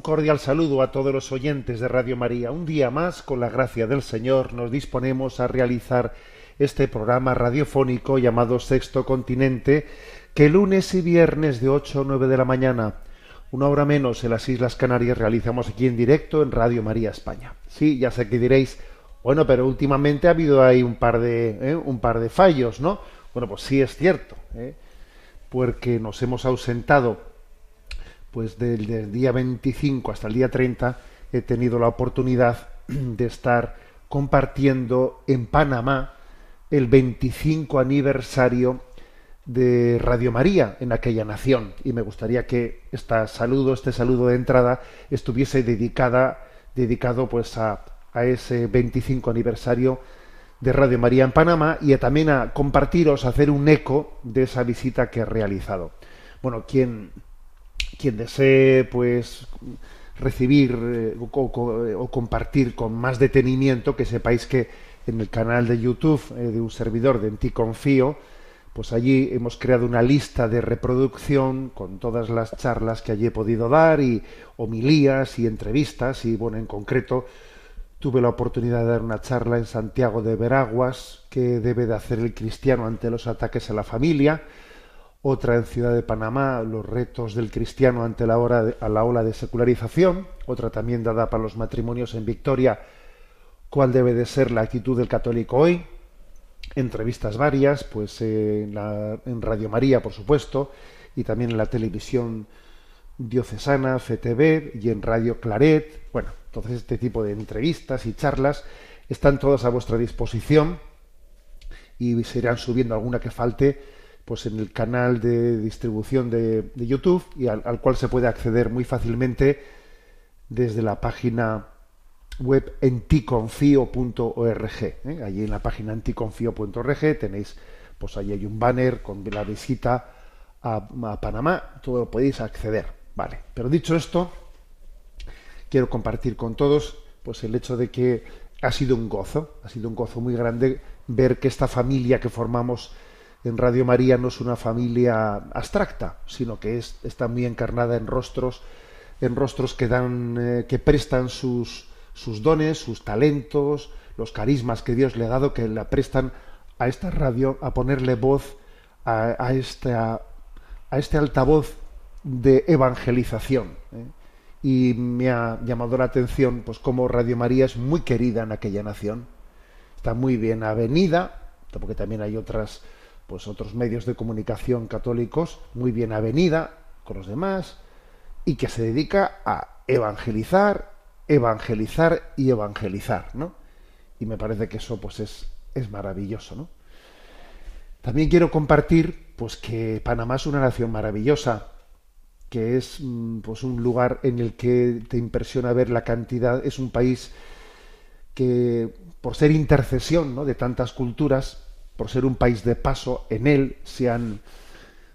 Un cordial saludo a todos los oyentes de Radio María. Un día más, con la gracia del Señor, nos disponemos a realizar este programa radiofónico llamado Sexto Continente, que lunes y viernes de 8 a 9 de la mañana, una hora menos en las Islas Canarias, realizamos aquí en directo en Radio María España. Sí, ya sé que diréis, bueno, pero últimamente ha habido ahí un par de, ¿eh? un par de fallos, ¿no? Bueno, pues sí es cierto, ¿eh? porque nos hemos ausentado pues del, del día 25 hasta el día 30 he tenido la oportunidad de estar compartiendo en Panamá el 25 aniversario de Radio María en aquella nación y me gustaría que este saludo, este saludo de entrada estuviese dedicada dedicado pues a, a ese 25 aniversario de Radio María en Panamá y a también a compartiros, hacer un eco de esa visita que he realizado. Bueno, quien quien desee pues recibir eh, o, compartir con más detenimiento, que sepáis que en el canal de YouTube eh, de un servidor de En ti confío, pues allí hemos creado una lista de reproducción con todas las charlas que allí he podido dar y homilías y entrevistas y bueno, en concreto tuve la oportunidad de dar una charla en Santiago de Veraguas que debe de hacer el cristiano ante los ataques a la familia otra en Ciudad de Panamá, los retos del cristiano ante la, hora de- a la ola de secularización, otra también dada para los matrimonios en Victoria, cuál debe de ser la actitud del católico hoy, entrevistas varias, pues en, la- en Radio María, por supuesto, y también en la televisión diocesana, FTV, y en Radio Claret, bueno, entonces este tipo de entrevistas y charlas están todas a vuestra disposición y se irán subiendo alguna que falte pues en el canal de distribución de, de YouTube y al, al cual se puede acceder muy fácilmente desde la página web enticonfio.org. ¿eh? Allí en la página enticonfio.org tenéis, pues allí hay un banner con la visita a, a Panamá, todo lo podéis acceder. Vale, pero dicho esto, quiero compartir con todos pues el hecho de que ha sido un gozo, ha sido un gozo muy grande ver que esta familia que formamos en Radio María no es una familia abstracta, sino que es, está muy encarnada en rostros, en rostros que dan, eh, que prestan sus, sus dones, sus talentos, los carismas que Dios le ha dado, que la prestan a esta radio, a ponerle voz a, esta, a este altavoz de evangelización. ¿eh? Y me ha llamado la atención, pues, cómo Radio María es muy querida en aquella nación. Está muy bien avenida, porque también hay otras, pues, otros medios de comunicación católicos, muy bien avenida con los demás, y que se dedica a evangelizar, evangelizar y evangelizar, ¿no? Y me parece que eso, pues, es, es maravilloso, ¿no? También quiero compartir, pues, que Panamá es una nación maravillosa, que es mm, pues un lugar en el que te impresiona ver la cantidad, es un país que por ser intercesión ¿no? de tantas culturas, por ser un país de paso, en él se han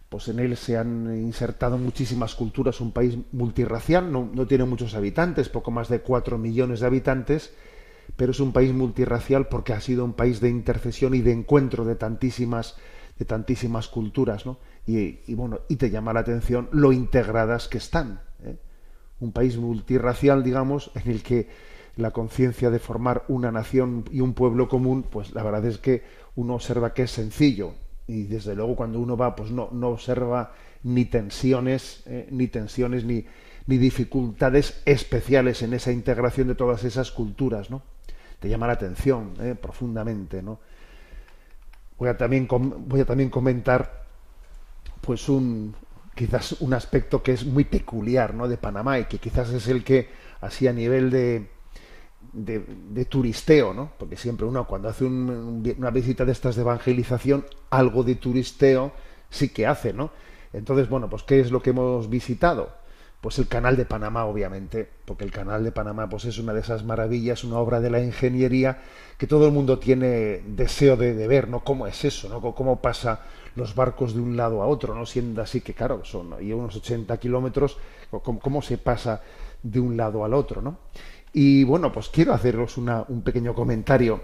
pues en él se han insertado muchísimas culturas, un país multirracial, no, no tiene muchos habitantes, poco más de cuatro millones de habitantes, pero es un país multirracial porque ha sido un país de intercesión y de encuentro de tantísimas de tantísimas culturas, ¿no? Y, y, bueno, y te llama la atención lo integradas que están. ¿eh? Un país multirracial, digamos, en el que la conciencia de formar una nación y un pueblo común, pues la verdad es que uno observa que es sencillo. Y desde luego cuando uno va, pues no, no observa ni tensiones, eh, ni tensiones, ni, ni dificultades especiales en esa integración de todas esas culturas, ¿no? Te llama la atención eh, profundamente, ¿no? Voy a también, voy a también comentar pues un, quizás un aspecto que es muy peculiar ¿no? de Panamá y que quizás es el que, así a nivel de, de, turisteo, ¿no? porque siempre uno cuando hace un- un- una visita de estas de evangelización, algo de turisteo sí que hace, ¿no? Entonces, bueno, pues ¿qué es lo que hemos visitado? Pues el canal de Panamá, obviamente, porque el canal de Panamá pues es una de esas maravillas, una obra de la ingeniería que todo el mundo tiene deseo de, ver, ¿no? ¿Cómo es eso, ¿no? ¿Cómo pasa los barcos de un lado a otro, ¿no? Siendo así que, claro, son ahí unos 80 kilómetros, ¿cómo, cómo se pasa de un lado al otro, ¿no? Y bueno, pues quiero haceros una- un pequeño comentario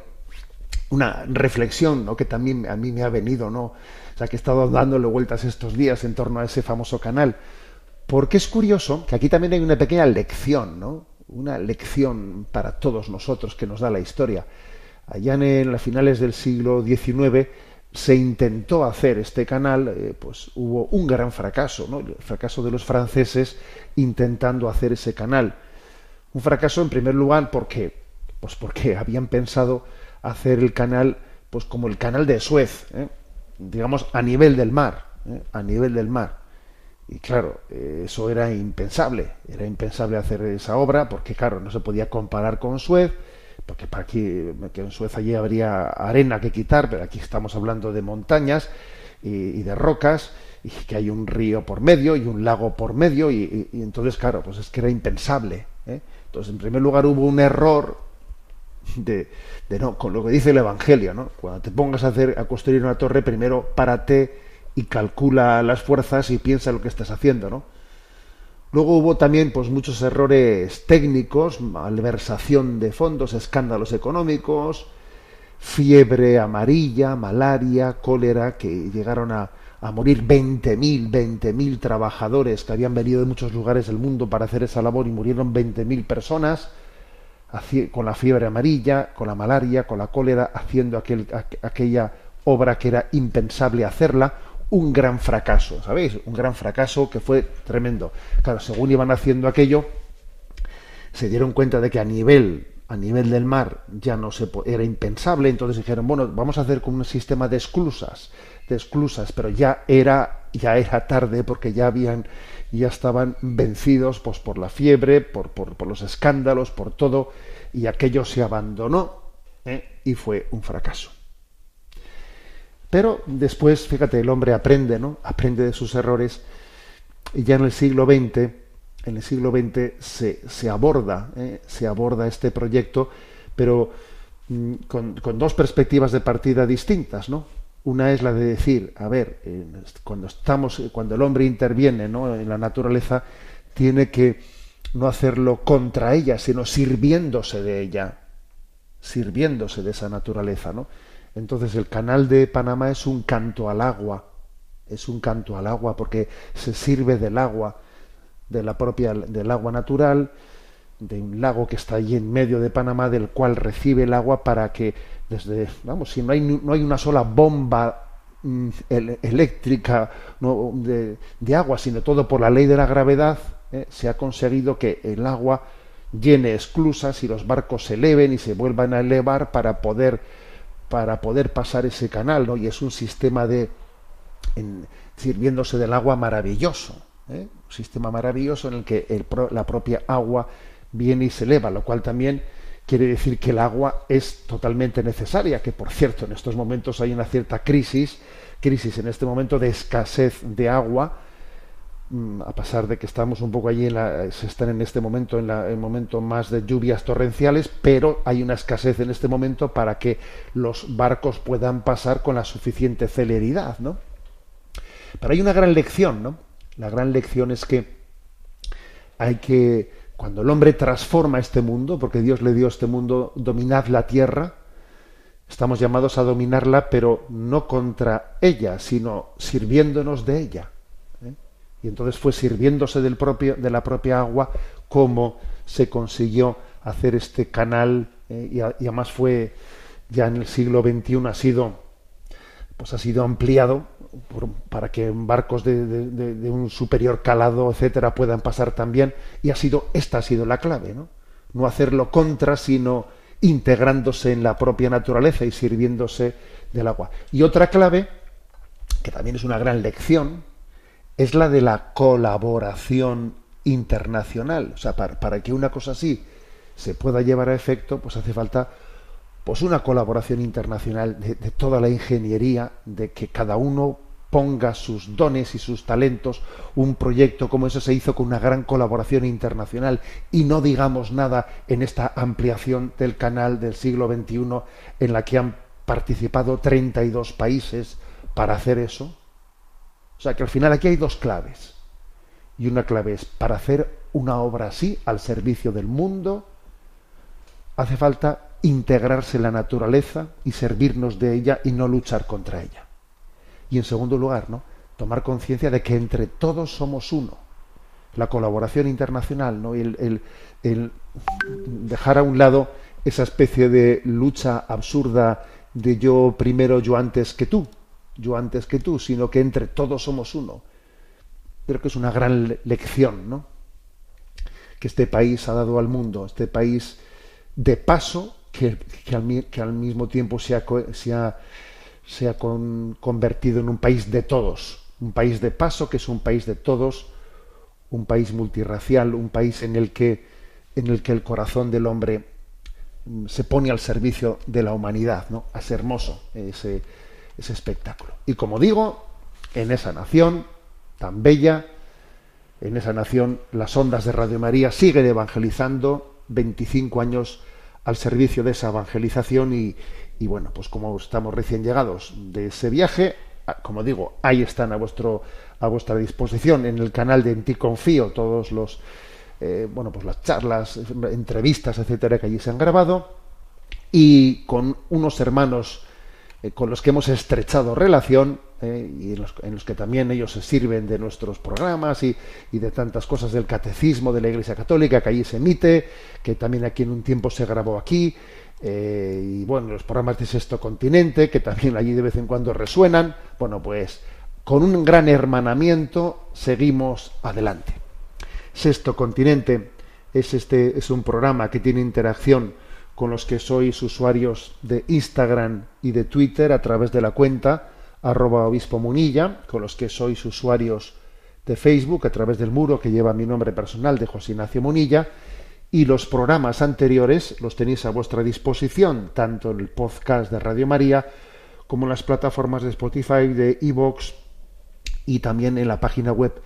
una reflexión ¿no? que también a mí me ha venido, ¿no? O sea, que he estado dándole vueltas estos días en torno a ese famoso canal. Porque es curioso que aquí también hay una pequeña lección, ¿no? Una lección para todos nosotros que nos da la historia. Allá en, a finales del siglo XIX se intentó hacer este canal, eh, pues hubo un gran fracaso, ¿no? El fracaso de los franceses intentando hacer ese canal. Un fracaso en primer lugar porque pues porque habían pensado hacer el canal pues como el canal de Suez, ¿eh? digamos a nivel del mar, ¿eh? a nivel del mar. Y claro, eh, eso era impensable, era impensable hacer esa obra porque claro, no se podía comparar con Suez, porque para aquí que en Suez allí habría arena que quitar, pero aquí estamos hablando de montañas y, de rocas y que hay un río por medio y un lago por medio y, y- y entonces claro, pues es que era impensable. ¿eh? Entonces, en primer lugar hubo un error de, de no, con lo que dice el Evangelio, ¿no? Cuando te pongas a hacer a construir una torre, primero párate y calcula las fuerzas y piensa lo que estás haciendo, ¿no? Luego hubo también pues muchos errores técnicos, malversación de fondos, escándalos económicos, fiebre amarilla, malaria, cólera, que llegaron a, a morir 20.000, 20.000 trabajadores que habían venido de muchos lugares del mundo para hacer esa labor y murieron 20.000 personas con la fiebre amarilla, con la malaria, con la cólera, haciendo aquel, aqu- aquella obra que era impensable hacerla, un gran fracaso, ¿sabéis? Un gran fracaso que fue tremendo. Claro, según iban haciendo aquello, se dieron cuenta de que a nivel a nivel del mar ya no se era impensable, entonces dijeron, bueno, vamos a hacer con un sistema de esclusas, de esclusas, pero ya era ya era tarde porque ya habían ya estaban vencidos pues por la fiebre, por, por, por los escándalos, por todo y aquello se abandonó ¿eh? y fue un fracaso. Pero después, fíjate, el hombre aprende, ¿no? Aprende de sus errores y ya en el siglo XX, en el siglo XX se, se aborda, ¿eh? se aborda este proyecto, pero mm, con, con dos perspectivas de partida distintas, ¿no? Una es la de decir, a ver, cuando estamos, cuando el hombre interviene, ¿no? En la naturaleza, tiene que no hacerlo contra ella, sino sirviéndose de ella, sirviéndose de esa naturaleza, ¿no? Entonces el canal de Panamá es un canto al agua, es un canto al agua porque se sirve del agua, de la propia del agua natural, de un lago que está allí en medio de Panamá, del cual recibe el agua para que desde, vamos, si no hay no hay una sola bomba mm, el- eléctrica de, agua, sino todo por la ley de la gravedad, ¿eh? se ha conseguido que el agua llene esclusas y los barcos se eleven y se vuelvan a elevar para poder para poder pasar ese canal, ¿no? Y es un sistema de en- sirviéndose del agua maravilloso, ¿eh? un sistema maravilloso en el que el la propia agua viene y se eleva, lo cual también quiere decir que el agua es totalmente necesaria, que por cierto en estos momentos hay una cierta crisis, crisis en este momento de escasez de agua, mm, a pesar de que estamos un poco allí, en la, se están en este momento en el momento más de lluvias torrenciales, pero hay una escasez en este momento para que los barcos puedan pasar con la suficiente celeridad, ¿no? Pero hay una gran lección, ¿no? La gran lección es que hay que, cuando el hombre transforma este mundo, porque Dios le dio este mundo, dominad la tierra, estamos llamados a dominarla, pero no contra ella, sino sirviéndonos de ella. ¿eh? Y entonces fue sirviéndose del propio, de la propia agua como se consiguió hacer este canal, ¿eh? y, y además fue ya en el siglo XXI ha sido pues ha sido ampliado para que barcos de- de un superior calado, etcétera, puedan pasar también. Y ha sido, esta ha sido la clave, ¿no? No hacerlo contra, sino integrándose en la propia naturaleza y sirviéndose del agua. Y otra clave, que también es una gran lección, es la de la colaboración internacional. O sea, para, para, que una cosa así se pueda llevar a efecto, pues hace falta pues una colaboración internacional de, toda la ingeniería, de que cada uno ponga sus dones y sus talentos, un proyecto como eso se hizo con una gran colaboración internacional y no digamos nada en esta ampliación del canal del siglo XXI en la que han participado 32 países para hacer eso. O sea que al final aquí hay dos claves. Y una clave es, para hacer una obra así, al servicio del mundo, hace falta integrarse la naturaleza y servirnos de ella y no luchar contra ella. Y en segundo lugar, ¿no? tomar conciencia de que entre todos somos uno. La colaboración internacional, ¿no? el, el, el dejar a un lado esa especie de lucha absurda de yo primero, yo antes que tú, yo antes que tú, sino que entre todos somos uno creo que es una gran lección, ¿no? Que este país ha dado al mundo, este país de paso que, al, mismo tiempo se ha, se convertido en un país de todos, un país de paso que es un país de todos, un país multirracial, un país en el que, en el, que el corazón del hombre mm, se pone al servicio de la humanidad, ¿no? Es hermoso ese, ese espectáculo. Y como digo, en esa nación tan bella, en esa nación, las ondas de Radio María siguen evangelizando 25 años al servicio de esa evangelización y, y, bueno, pues como estamos recién llegados de ese viaje, como digo, ahí están a vuestro a vuestra disposición en el canal de En ti confío todos los eh, bueno, pues las charlas, entrevistas, etcétera, que allí se han grabado y con unos hermanos eh, con los que hemos estrechado relación eh, y en los, en los, que también ellos se sirven de nuestros programas y, y, de tantas cosas del catecismo de la Iglesia Católica que allí se emite, que también aquí en un tiempo se grabó aquí, eh, y bueno, los programas de Sexto Continente, que también allí de vez en cuando resuenan. Bueno, pues con un gran hermanamiento seguimos adelante. Sexto Continente es, este, es un programa que tiene interacción con los que sois usuarios de Instagram y de Twitter a través de la cuenta arroba obispo munilla, con los que sois usuarios de Facebook a través del muro que lleva mi nombre personal de José Ignacio Munilla, y los programas anteriores los tenéis a vuestra disposición, tanto en el podcast de Radio María como en las plataformas de Spotify, de Evox y también en la página web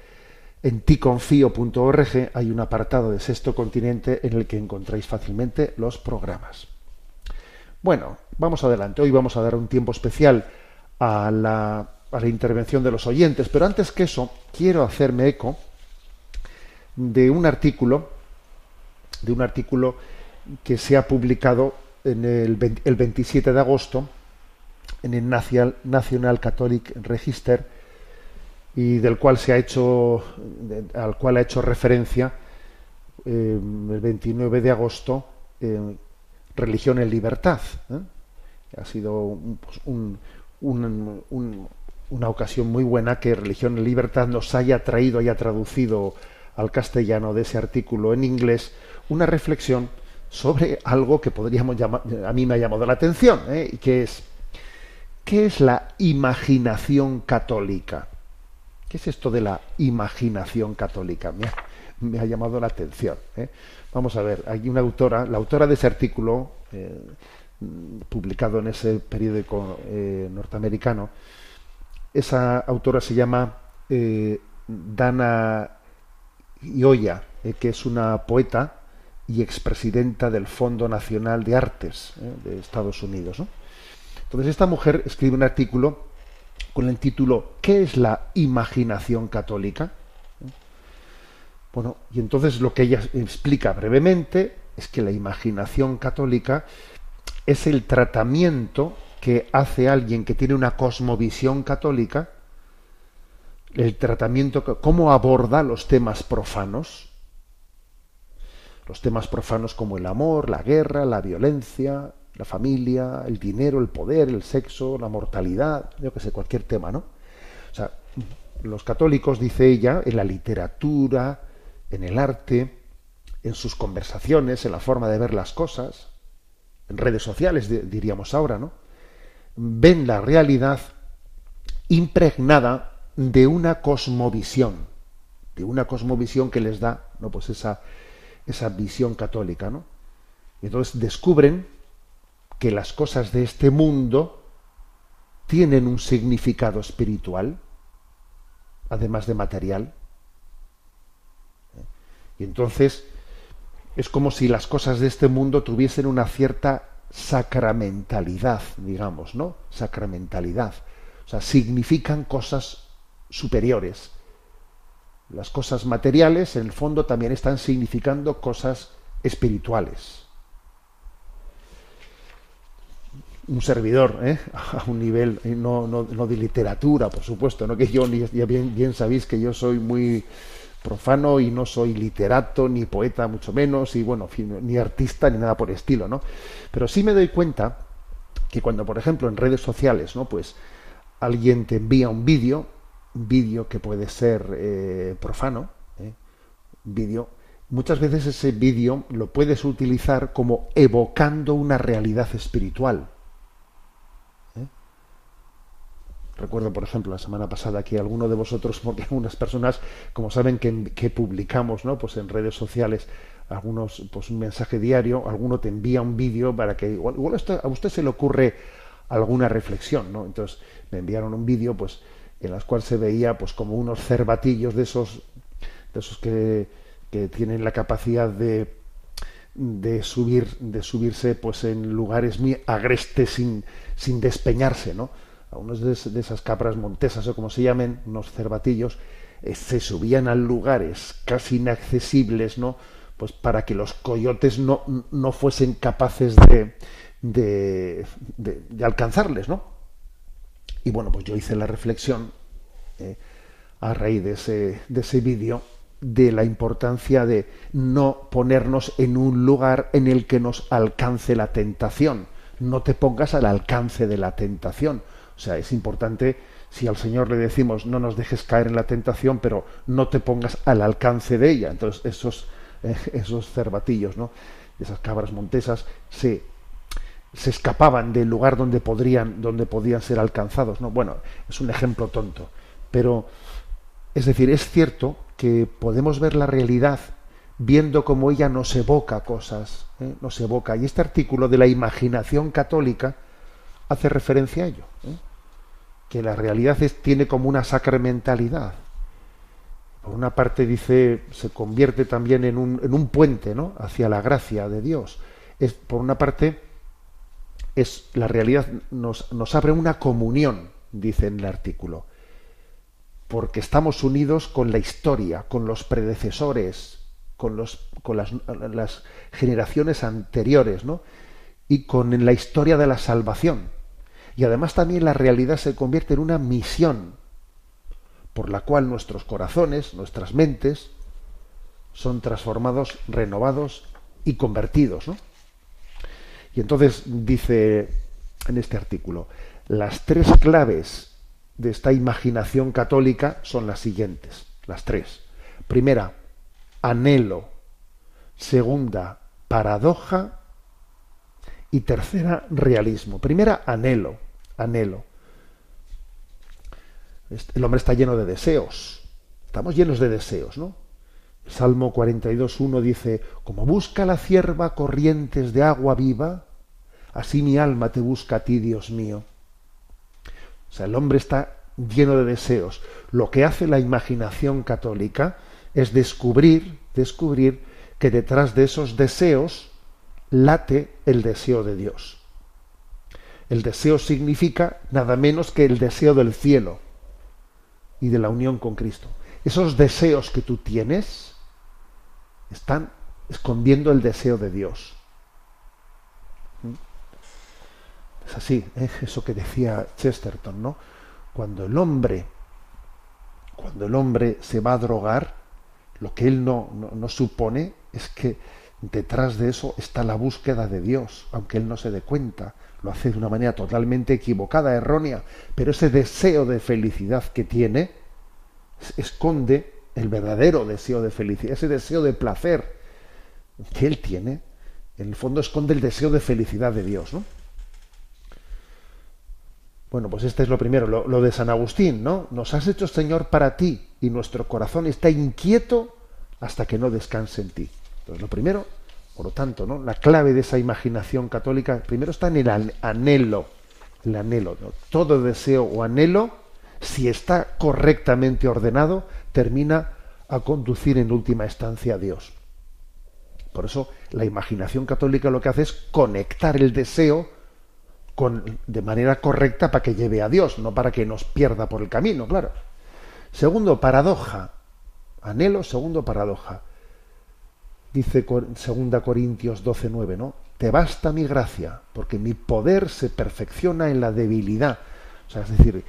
en ticonfío.org hay un apartado de Sexto Continente en el que encontráis fácilmente los programas. Bueno, vamos adelante. Hoy vamos a dar un tiempo especial a la, a la intervención de los oyentes, pero antes que eso, quiero hacerme eco de un artículo, de un artículo que se ha publicado en el, el 27 de agosto en el National, National Catholic Register y del cual se ha hecho al cual ha hecho referencia eh, el 29 de agosto eh, religión en libertad ¿eh? ha sido un, pues, un, un, una ocasión muy buena que religión en libertad nos haya traído haya traducido al castellano de ese artículo en inglés una reflexión sobre algo que podríamos llamar a mí me ha llamado la atención y que es qué es la imaginación católica ¿Qué es esto de la imaginación católica? Me ha, me ha llamado la atención. ¿eh? Vamos a ver, hay una autora, la autora de ese artículo, eh, publicado en ese periódico eh, norteamericano, esa autora se llama eh, Dana Ioya, eh, que es una poeta y expresidenta del Fondo Nacional de Artes de Estados Unidos. Entonces esta mujer escribe un artículo con el título ¿Qué es la imaginación católica? Bueno, y entonces lo que ella explica brevemente es que la imaginación católica es el tratamiento que hace alguien que tiene una cosmovisión católica, el tratamiento, cómo aborda los temas profanos, los temas profanos como el amor, la guerra, la violencia, la familia, el dinero, el poder, el sexo, la mortalidad, yo que sé, cualquier tema, ¿no? O sea, los católicos, dice ella, en la literatura, en el arte, en sus conversaciones, en la forma de ver las cosas, redes sociales, diríamos ahora, ¿no? Ven la realidad impregnada de una cosmovisión, de una cosmovisión que les da, ¿no? Pues esa, esa visión católica, ¿no? Entonces descubren que las cosas de este mundo tienen un significado espiritual, además de material. Y entonces es como si las cosas de este mundo tuviesen una cierta sacramentalidad, digamos, ¿no? Sacramentalidad. O sea, significan cosas superiores. Las cosas materiales, en el fondo, también están significando cosas espirituales. Un servidor, ¿eh? a un nivel, eh, no, no, no, de literatura, por supuesto, no que yo, ya bien, bien sabéis que yo soy muy profano y no soy literato, ni poeta, mucho menos, y bueno, ni artista, ni nada por estilo, ¿no? Pero sí me doy cuenta que cuando, por ejemplo, en redes sociales, ¿no? Pues alguien te envía un vídeo, un vídeo que puede ser eh, profano, ¿eh? vídeo, muchas veces ese vídeo lo puedes utilizar como evocando una realidad espiritual. Recuerdo, por ejemplo, la semana pasada que alguno de vosotros, porque algunas personas, como saben que, que, publicamos, ¿no? Pues en redes sociales algunos, pues un mensaje diario, alguno te envía un vídeo para que igual, a usted se le ocurre alguna reflexión, ¿no? Entonces me enviaron un vídeo, pues en las cuales se veía, pues como unos cervatillos de esos, de esos que, que tienen la capacidad de de subir, de subirse, pues en lugares muy agrestes sin, sin despeñarse, ¿no? Unos de, esas cabras montesas o como se llamen, unos cervatillos, eh, se subían a lugares casi inaccesibles, ¿no? Pues para que los coyotes no, no fuesen capaces de, de, de, alcanzarles, ¿no? Y bueno, pues yo hice la reflexión eh, a raíz de ese, de ese vídeo de la importancia de no ponernos en un lugar en el que nos alcance la tentación. No te pongas al alcance de la tentación o sea, es importante si al Señor le decimos no nos dejes caer en la tentación, pero no te pongas al alcance de ella. Entonces esos, eh, esos cervatillos, ¿no? esas cabras montesas, se, se escapaban del lugar donde podrían, donde podían ser alcanzados. ¿no? Bueno, es un ejemplo tonto. Pero, es decir, es cierto que podemos ver la realidad viendo cómo ella nos evoca cosas, ¿eh? nos evoca. Y este artículo de la imaginación católica hace referencia a ello. ¿eh? Que la realidad es, tiene como una sacramentalidad. Por una parte dice, se convierte también en un, en un puente ¿no? hacia la gracia de Dios. Es, por una parte, es, la realidad nos, nos abre una comunión, dice en el artículo, porque estamos unidos con la historia, con los predecesores, con, los, con las, generaciones anteriores, ¿no? y con la historia de la salvación. Y además también la realidad se convierte en una misión por la cual nuestros corazones, nuestras mentes, son transformados, renovados y convertidos. Y entonces dice en este artículo, las tres claves de esta imaginación católica son las siguientes, las tres. Primera, anhelo. Segunda, paradoja. Y tercera, realismo. Primera, anhelo anhelo. El hombre está lleno de deseos. Estamos llenos de deseos, ¿no? El Salmo 42.1 dice, como busca la cierva corrientes de agua viva, así mi alma te busca a ti, Dios mío. O sea, el hombre está lleno de deseos. Lo que hace la imaginación católica es descubrir, descubrir que detrás de esos deseos late el deseo de Dios. El deseo significa nada menos que el deseo del cielo y de la unión con Cristo. Esos deseos que tú tienes están escondiendo el deseo de Dios. Es así, ¿eh? eso que decía Chesterton, ¿no? Cuando el hombre, cuando el hombre se va a drogar, lo que él no, no supone es que detrás de eso está la búsqueda de Dios, aunque él no se dé cuenta lo hace de una manera totalmente equivocada, errónea, pero ese deseo de felicidad que tiene esconde el verdadero deseo de felicidad, ese deseo de placer que él tiene, en el fondo esconde el deseo de felicidad de Dios, ¿no? Bueno, pues este es lo primero, lo, de San Agustín, ¿no? Nos has hecho Señor para ti y nuestro corazón está inquieto hasta que no descanse en ti. Entonces, lo primero, por lo tanto, ¿no? La clave de esa imaginación católica, primero está en el an- anhelo, el anhelo. Todo deseo o anhelo, si está correctamente ordenado, termina a conducir en última instancia a Dios. Por eso la imaginación católica lo que hace es conectar el deseo con, de manera correcta para que lleve a Dios, no para que nos pierda por el camino, claro. Segundo, paradoja. Anhelo, segundo, paradoja. Dice Cor- 2 Corintios 12, 9, ¿no? Te basta mi gracia, porque mi poder se perfecciona en la debilidad. O sea, es decir,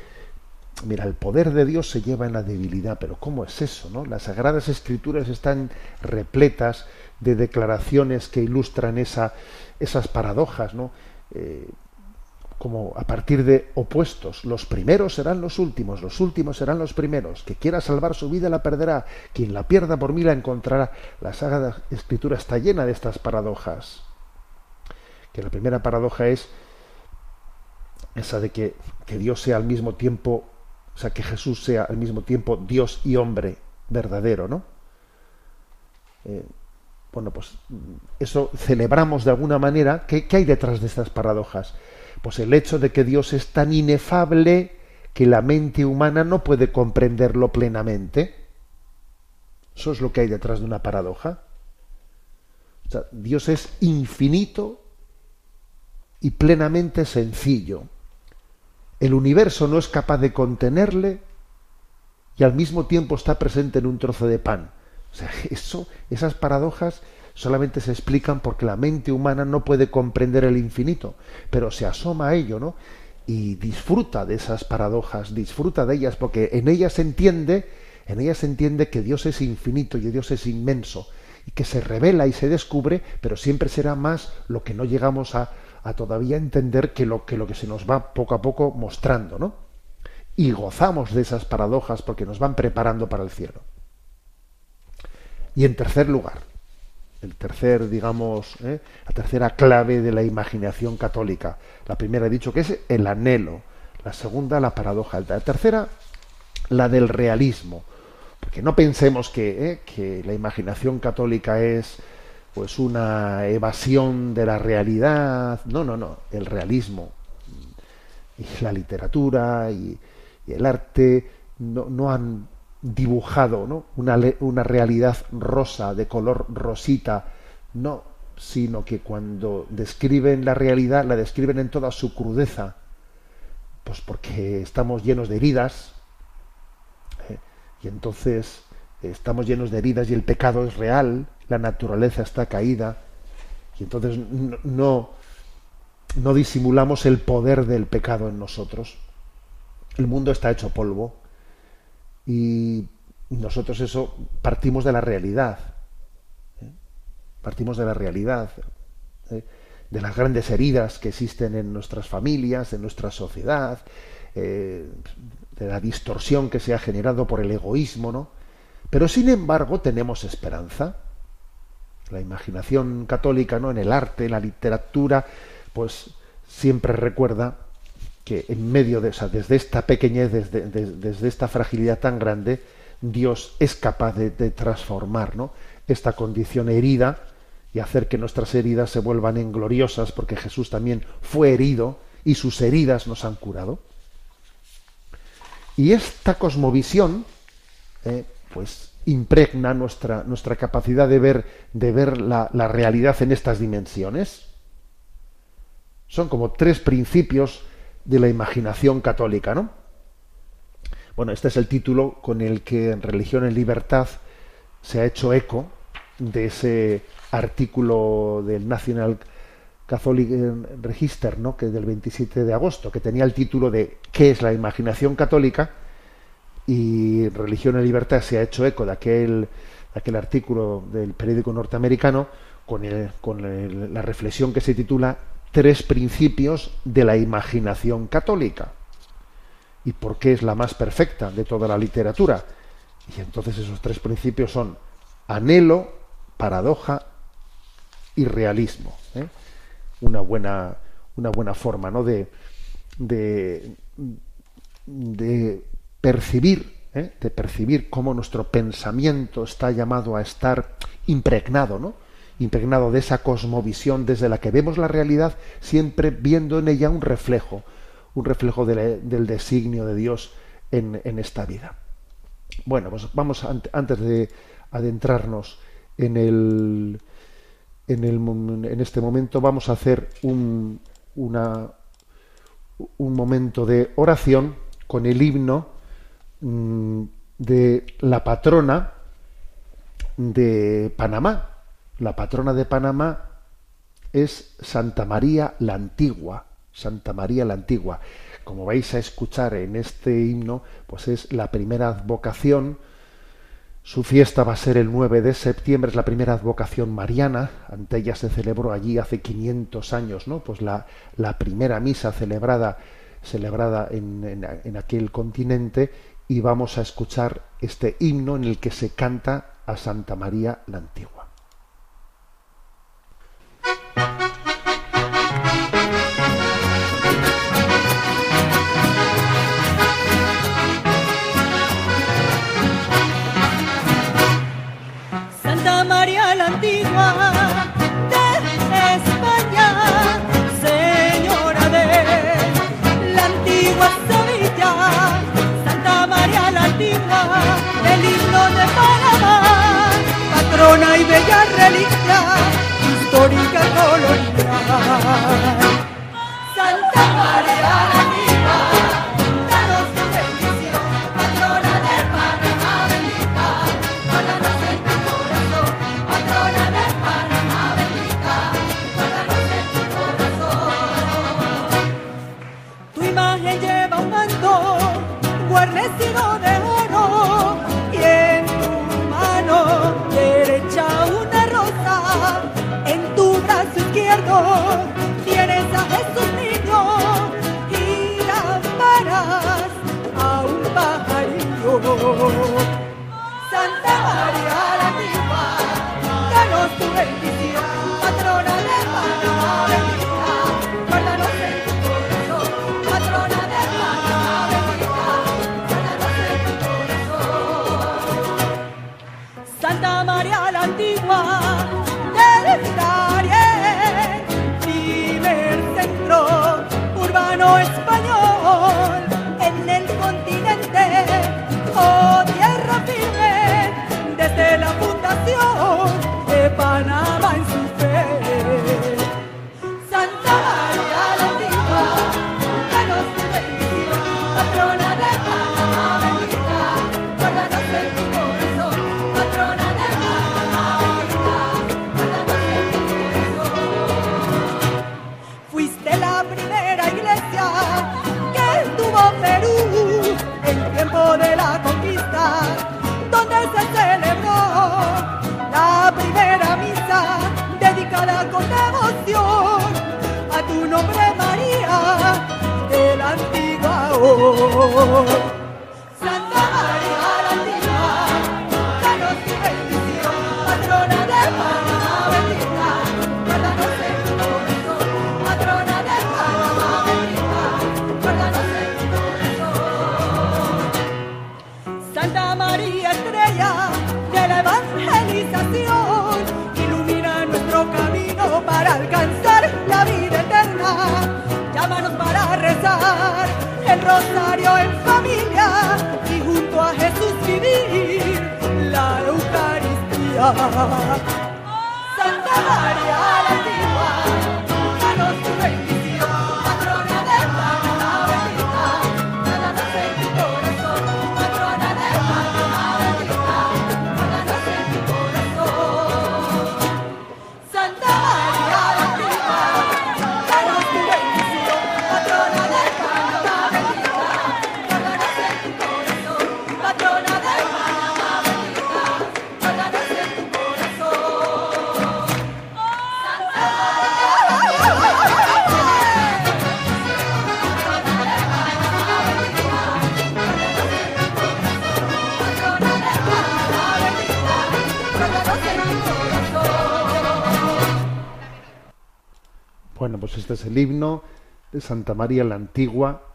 mira, el poder de Dios se lleva en la debilidad, pero ¿cómo es eso, no? Las Sagradas Escrituras están repletas de declaraciones que ilustran esa, esas paradojas, ¿no? Eh, como a partir de opuestos. Los primeros serán los últimos, los últimos serán los primeros. Que quiera salvar su vida la perderá, quien la pierda por mí la encontrará. La Sagrada Escritura está llena de estas paradojas. Que la primera paradoja es esa de que, que Dios sea al mismo tiempo, o sea, que Jesús sea al mismo tiempo Dios y hombre verdadero, ¿no? Eh, bueno, pues eso celebramos de alguna manera. ¿Qué, qué hay detrás de estas paradojas? Pues el hecho de que Dios es tan inefable que la mente humana no puede comprenderlo plenamente. Eso es lo que hay detrás de una paradoja. O sea, Dios es infinito y plenamente sencillo. El universo no es capaz de contenerle y al mismo tiempo está presente en un trozo de pan. O sea, eso, esas paradojas solamente se explican porque la mente humana no puede comprender el infinito, pero se asoma a ello, ¿no? Y disfruta de esas paradojas, disfruta de ellas, porque en ellas se entiende, en ellas se entiende que Dios es infinito y Dios es inmenso, y que se revela y se descubre, pero siempre será más lo que no llegamos a, todavía entender que lo, que lo que se nos va poco a poco mostrando, ¿no? Y gozamos de esas paradojas porque nos van preparando para el cielo. Y en tercer lugar, el tercer, digamos, ¿eh? la tercera clave de la imaginación católica. La primera he dicho que es el anhelo, la segunda la paradoja, la tercera la del realismo. Porque no pensemos que, ¿eh? que la imaginación católica es pues una evasión de la realidad. No, no, no. El realismo y la literatura y, y el arte no, no han dibujado ¿no? una, una realidad rosa, de color rosita, no, sino que cuando describen la realidad, la describen en toda su crudeza, pues porque estamos llenos de heridas, ¿eh? y entonces estamos llenos de heridas y el pecado es real, la naturaleza está caída, y entonces no, no, no disimulamos el poder del pecado en nosotros. El mundo está hecho polvo, y nosotros eso partimos de la realidad. ¿eh? Partimos de la realidad, ¿eh? de las grandes heridas que existen en nuestras familias, en nuestra sociedad, eh, de la distorsión que se ha generado por el egoísmo, ¿no? Pero sin embargo tenemos esperanza. La imaginación católica, ¿no? En el arte, en la literatura, pues siempre recuerda que en medio de esa, desde esta pequeñez, desde, desde, desde esta fragilidad tan grande, Dios es capaz de, de, transformar ¿no? esta condición herida y hacer que nuestras heridas se vuelvan en gloriosas, porque Jesús también fue herido y sus heridas nos han curado. Y esta cosmovisión, eh, pues impregna nuestra, nuestra capacidad de ver, de ver la, la realidad en estas dimensiones. Son como tres principios de la imaginación católica, ¿no? Bueno, este es el título con el que en Religión en Libertad se ha hecho eco de ese artículo del National Catholic Register, ¿no? que del 27 de agosto, que tenía el título de ¿Qué es la imaginación católica? Y Religión en Libertad se ha hecho eco de aquel, de aquel artículo del periódico norteamericano con, la reflexión que se titula tres principios de la imaginación católica. ¿Y por qué es la más perfecta de toda la literatura? Y entonces esos tres principios son anhelo, paradoja y realismo. ¿eh? Una, buena, una buena forma ¿no? de, de, percibir ¿eh? de percibir cómo nuestro pensamiento está llamado a estar impregnado ¿no? impregnado de esa cosmovisión desde la que vemos la realidad, siempre viendo en ella un reflejo, un reflejo del designio de Dios en, esta vida. Bueno, pues vamos antes de adentrarnos en el, en, el, en este momento, vamos a hacer un, una, un momento de oración con el himno mm, de la patrona de Panamá, la patrona de Panamá es Santa María la Antigua. Santa María la Antigua. Como vais a escuchar en este himno, pues es la primera advocación. Su fiesta va a ser el 9 de septiembre, es la primera advocación mariana. Ante ella se celebró allí hace 500 años, ¿no? Pues la, primera misa celebrada, celebrada en, en aquel continente y vamos a escuchar este himno en el que se canta a Santa María la Antigua. reliquia histórica colonial. Illinois heart Este es el himno de Santa María la Antigua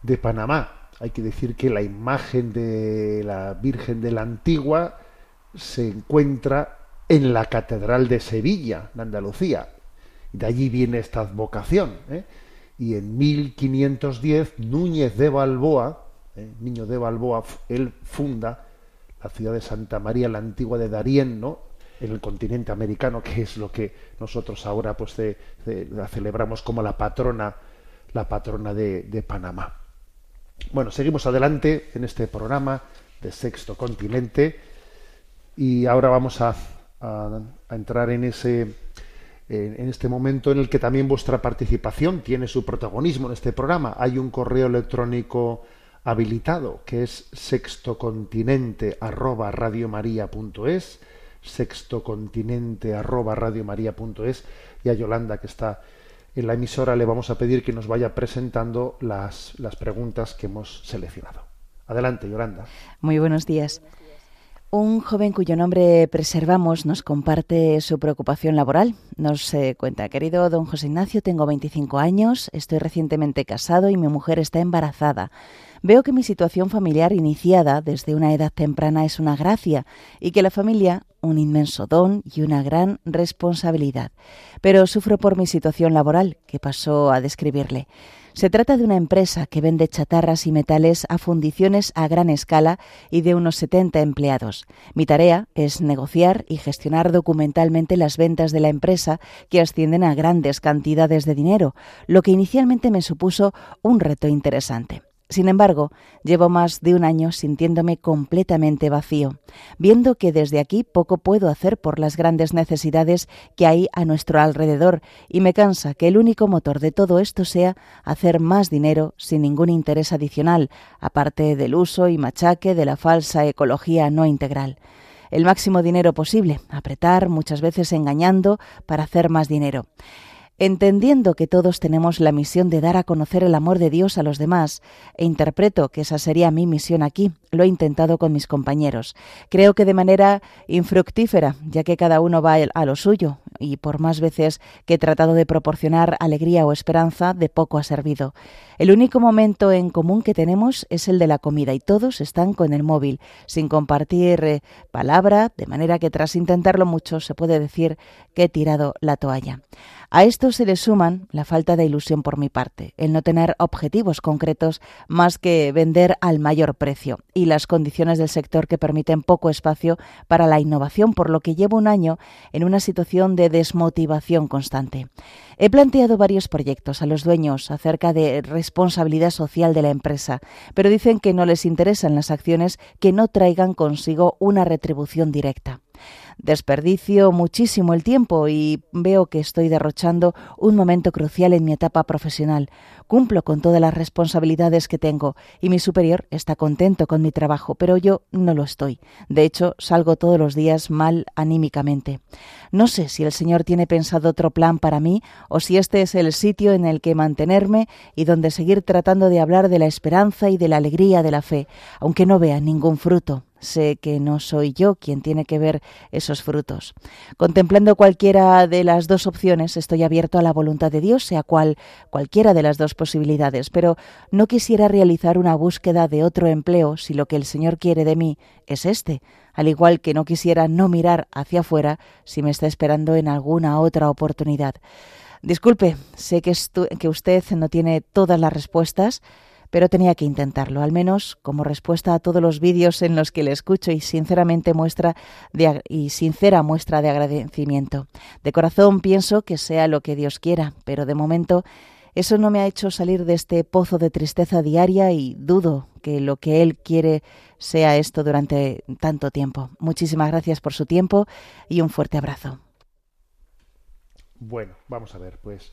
de Panamá. Hay que decir que la imagen de la Virgen de la Antigua se encuentra en la Catedral de Sevilla, en Andalucía. De allí viene esta advocación. ¿eh? Y en 1510, Núñez de Balboa, ¿eh? niño de Balboa, él funda la ciudad de Santa María la Antigua de Darién, ¿no? En el continente americano, que es lo que nosotros ahora pues la celebramos como la patrona, la patrona de, Panamá. Bueno, seguimos adelante en este programa de Sexto Continente y ahora vamos a, a- entrar en ese en este momento en el que también vuestra participación tiene su protagonismo en este programa. Hay un correo electrónico habilitado que es sextocontinente arroba radiomaria.es sextocontinente arroba radiomaria.es y a Yolanda que está en la emisora le vamos a pedir que nos vaya presentando las, las preguntas que hemos seleccionado. Adelante, Yolanda. Muy buenos días. Un joven cuyo nombre preservamos nos comparte su preocupación laboral. Nos eh, cuenta, querido don José Ignacio, tengo 25 años, estoy recientemente casado y mi mujer está embarazada. Veo que mi situación familiar iniciada desde una edad temprana es una gracia y que la familia un inmenso don y una gran responsabilidad. Pero sufro por mi situación laboral, que pasó a describirle. Se trata de una empresa que vende chatarras y metales a fundiciones a gran escala y de unos 70 empleados. Mi tarea es negociar y gestionar documentalmente las ventas de la empresa que ascienden a grandes cantidades de dinero, lo que inicialmente me supuso un reto interesante. Sin embargo, llevo más de un año sintiéndome completamente vacío, viendo que desde aquí poco puedo hacer por las grandes necesidades que hay a nuestro alrededor y me cansa que el único motor de todo esto sea hacer más dinero sin ningún interés adicional, aparte del uso y machaque de la falsa ecología no integral el máximo dinero posible, apretar, muchas veces engañando, para hacer más dinero. Entendiendo que todos tenemos la misión de dar a conocer el amor de Dios a los demás, e interpreto que esa sería mi misión aquí, lo he intentado con mis compañeros. Creo que de manera infructífera, ya que cada uno va a lo suyo, y por más veces que he tratado de proporcionar alegría o esperanza, de poco ha servido. El único momento en común que tenemos es el de la comida, y todos están con el móvil, sin compartir eh, palabra, de manera que tras intentarlo mucho se puede decir que he tirado la toalla. A esto se le suman la falta de ilusión por mi parte, el no tener objetivos concretos más que vender al mayor precio y las condiciones del sector que permiten poco espacio para la innovación, por lo que llevo un año en una situación de desmotivación constante. He planteado varios proyectos a los dueños acerca de responsabilidad social de la empresa, pero dicen que no les interesan las acciones que no traigan consigo una retribución directa. Desperdicio muchísimo el tiempo y veo que estoy derrochando un momento crucial en mi etapa profesional. Cumplo con todas las responsabilidades que tengo y mi superior está contento con mi trabajo, pero yo no lo estoy. De hecho, salgo todos los días mal anímicamente. No sé si el Señor tiene pensado otro plan para mí o si este es el sitio en el que mantenerme y donde seguir tratando de hablar de la esperanza y de la alegría de la fe, aunque no vea ningún fruto. Sé que no soy yo quien tiene que ver esos frutos. Contemplando cualquiera de las dos opciones, estoy abierto a la voluntad de Dios, sea cual cualquiera de las dos posibilidades, pero no quisiera realizar una búsqueda de otro empleo si lo que el Señor quiere de mí es este, al igual que no quisiera no mirar hacia afuera si me está esperando en alguna otra oportunidad. Disculpe, sé que, que usted no tiene todas las respuestas, pero tenía que intentarlo, al menos como respuesta a todos los vídeos en los que le escucho y sinceramente muestra de, y sincera muestra de agradecimiento. De corazón pienso que sea lo que Dios quiera, pero de momento eso no me ha hecho salir de este pozo de tristeza diaria y dudo que lo que Él quiere sea esto durante tanto tiempo. Muchísimas gracias por su tiempo y un fuerte abrazo. Bueno, vamos a ver, pues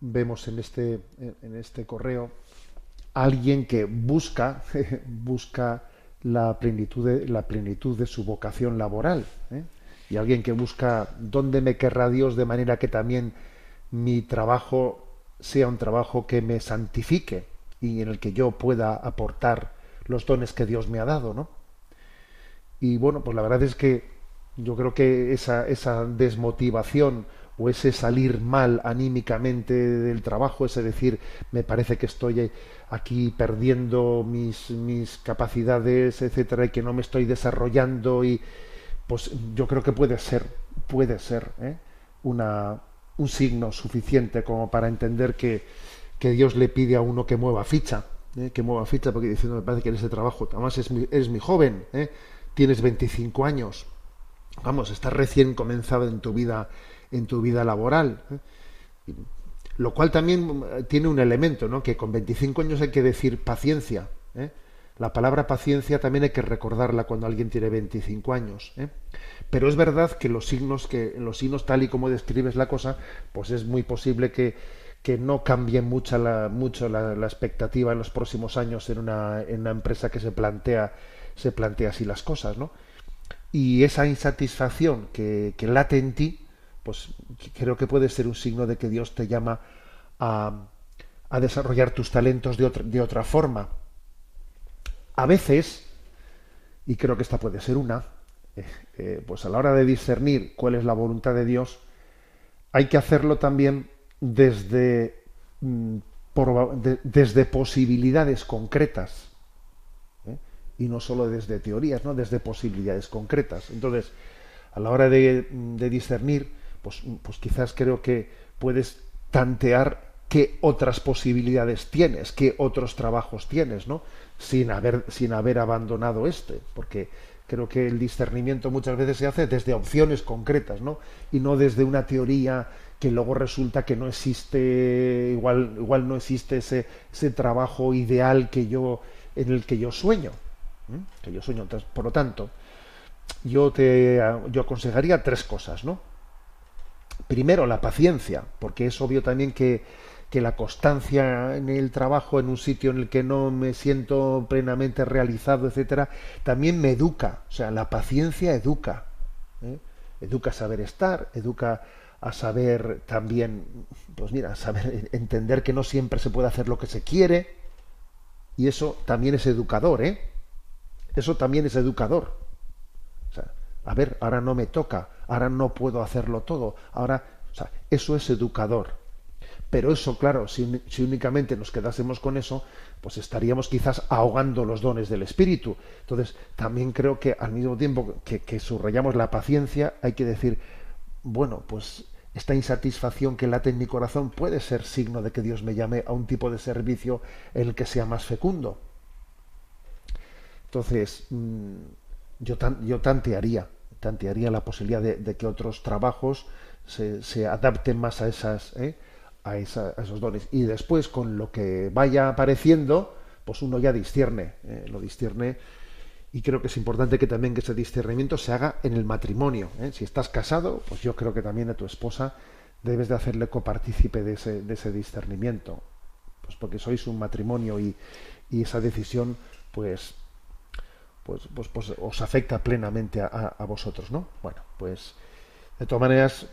vemos en este, en este correo alguien que busca, busca la plenitud, de, la plenitud de su vocación laboral ¿eh? y alguien que busca dónde me querrá Dios de manera que también mi trabajo sea un trabajo que me santifique y en el que yo pueda aportar los dones que Dios me ha dado, ¿no? Y bueno, pues la verdad es que yo creo que esa, esa desmotivación o ese salir mal anímicamente del trabajo, ese decir, me parece que estoy aquí perdiendo mis, mis capacidades, etcétera, y que no me estoy desarrollando, y pues yo creo que puede ser, puede ser ¿eh? una, un signo suficiente como para entender que, que Dios le pide a uno que mueva ficha, ¿eh? que mueva ficha, porque diciendo, me parece que en ese trabajo, además es muy, eres muy joven, ¿eh? tienes 25 años, vamos, estás recién comenzado en tu vida en tu vida laboral. ¿eh? Lo cual también eh, tiene un elemento, ¿no? Que con 25 años hay que decir paciencia. ¿eh? La palabra paciencia también hay que recordarla cuando alguien tiene 25 años. Pero es verdad que los signos, que los signos tal y como describes la cosa, pues es muy posible que, que no cambie mucha mucho la, expectativa en los próximos años en una, en una empresa que se plantea, se plantea así las cosas, ¿no? Y esa insatisfacción que late en ti, pues creo que puede ser un signo de que Dios te llama a, desarrollar tus talentos de otra, de otra, forma. A veces, y creo que esta puede ser una, eh, eh, pues a la hora de discernir cuál es la voluntad de Dios, hay que hacerlo también desde, mm, desde posibilidades concretas ¿eh? y no solo desde teorías, ¿no? desde posibilidades concretas. Entonces, a la hora de, de discernir, pues, pues quizás creo que puedes tantear qué otras posibilidades tienes, qué otros trabajos tienes, ¿no? Sin haber, sin haber abandonado este, porque creo que el discernimiento muchas veces se hace desde opciones concretas, ¿no? Y no desde una teoría que luego resulta que no existe, igual, igual no existe ese, ese trabajo ideal que yo, en el que yo sueño, que yo sueño. Entonces, por lo tanto, yo te, yo aconsejaría tres cosas, ¿no? Primero, la paciencia, porque es obvio también que, que, la constancia en el trabajo, en un sitio en el que no me siento plenamente realizado, etcétera, también me educa. O sea, la paciencia educa. ¿eh? Educa a saber estar, educa a saber también, pues mira, a saber entender que no siempre se puede hacer lo que se quiere. Y eso también es educador, ¿eh? Eso también es educador. O sea, a ver, ahora no me toca, ahora no puedo hacerlo todo, ahora, o sea, eso es educador. Pero eso, claro, si, únicamente nos quedásemos con eso, pues estaríamos quizás ahogando los dones del espíritu. Entonces, también creo que al mismo tiempo que, subrayamos la paciencia, hay que decir, bueno, pues esta insatisfacción que late en mi corazón puede ser signo de que Dios me llame a un tipo de servicio en el que sea más fecundo. Entonces, mmm, yo, yo tantearía, tantearía la posibilidad de, que otros trabajos se, se, adapten más a esas ¿eh? a, esa, esos dones y después con lo que vaya apareciendo pues uno ya discierne ¿eh? lo discierne y creo que es importante que también que ese discernimiento se haga en el matrimonio ¿eh? si estás casado pues yo creo que también a tu esposa debes de hacerle copartícipe de ese, de ese discernimiento pues porque sois un matrimonio y, y esa decisión pues pues, pues, pues, os afecta plenamente a, a, vosotros, ¿no? Bueno, pues de todas maneras,